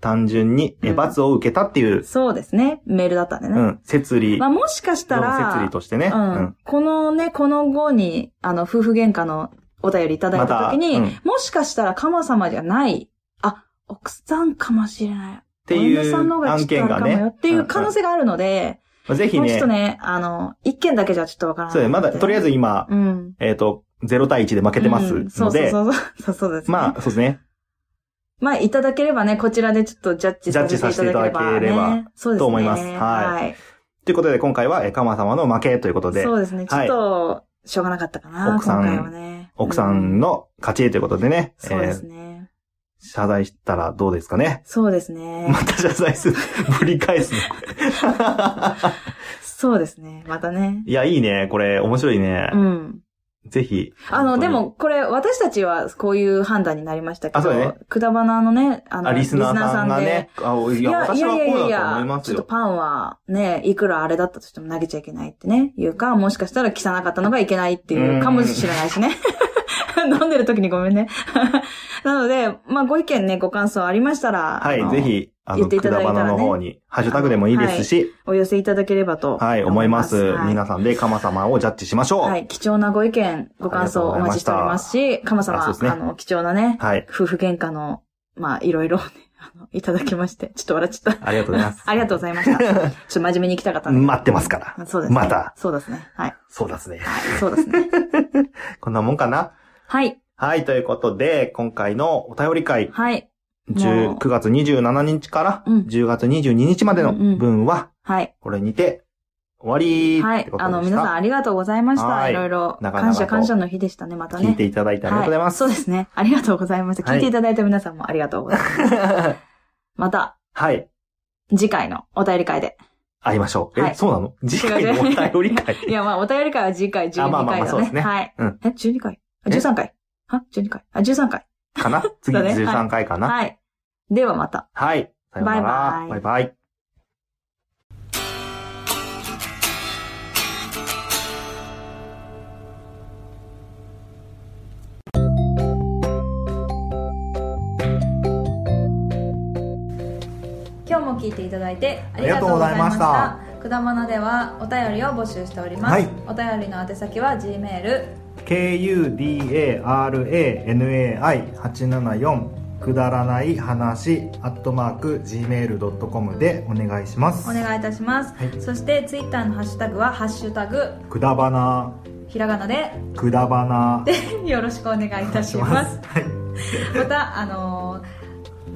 単純に、えーうん罰を受けたっていう、そうですね。メールだったんでね。うん、説理、まあもしかしたのら、説理としてね。うん。このね、この後に、あの、夫婦喧嘩のお便りいただいた時に、またうんもしかしたらカマ様じゃない、あ、奥さんかもしれない。っていお嫁さんの方う案件がね。っていう可能性があるので、まあぜひもうちょっね、とね、あの、一件だけじゃちょっとわからない。そうまだ、とりあえず今、うん。えっ、と、0対1で負けてますうんそうので、そうそうそう。そうそうです、ね。まあ、そうですね。まあ、いただければね、こちらでちょっとジャッジさせていただければ、ね。ジャッジさせていただければそうですね。と思いますははいということで、今回は、えー、カマ様の負けということで、そうですね。ちょっと、しょうがなかったかな、奥さん今回はね。奥さうんの勝ちということでね、そうですえね。ー謝罪したらどうですかね。そうですね ま。た謝罪する。ぶり返すの。そうですね。またね。いや、いいね。これ、面白いね。うん。ぜひ。あの、でも、、これ、私たちはこういう判断になりましたけど、くだばなのね、あの、あ、リスナーさんがね、あ、いや、いや、いやいや。ちょっとパンはね、いくらあれだったとしても投げちゃいけないってね、いうか、もしかしたら汚かったのがいけないっていうかもしれないしね。飲んでる時にごめんね。なので、まあ、ご意見ね、ご感想ありましたら、はい、ぜひ、あの、くだばなの方に、ハッシュタグでもいいですし、お寄せいただければと。はい、思います。はい皆さんでカマ様をジャッジしましょう。はい、貴重なご意見、ご感想お待ちしておりますし、かま様、あの、貴重なね、はい。夫婦喧嘩の、まあ、いろいろね、あの、いただきまして、ちょっと笑っちゃった。ありがとうございます。ありがとうございました。ちょっと真面目に行きたかった。待ってますから。そうですね。また。そうですね。はい。そうですね。はい。そうですね。こんなもんかなはい。はい、ということで、今回のお便り会、はい。10もう9月27日からうん10月22日までの分は、はい。これにて終わりはい。あの、皆さんありがとうございました。はいいろいろ。感謝感謝の日でしたね、またね。聞いていただいてありがとうございます。はい、そうですね。ありがとうございます。はい聞いていただいた皆さんもありがとうございます。また、はい。次回のお便り会で。会いましょう。え、はいそうなの？次回のお便り会。いや、まあ、お便り会は次回 12回だね。あまあまあまあそうですねはい。うんえ、12回？あえ ?13 回あ ?12 回あ、13回。かな？次ね13回かな？はい。ではまた。はい。さようなら。バイバイバイバイ。今日も聞いていただいてありがとうございましたくだまなではお便りを募集しております。はいお便りの宛先は G メール kudaranai874 くだらない話アットマーク gmail.com でお願いします。お願いいたします。はい。そしてツイッターのハッシュタグはハッシュタグくだばな。ひらがなでくだばな。よろしくお願いいたします。はい。また、あのー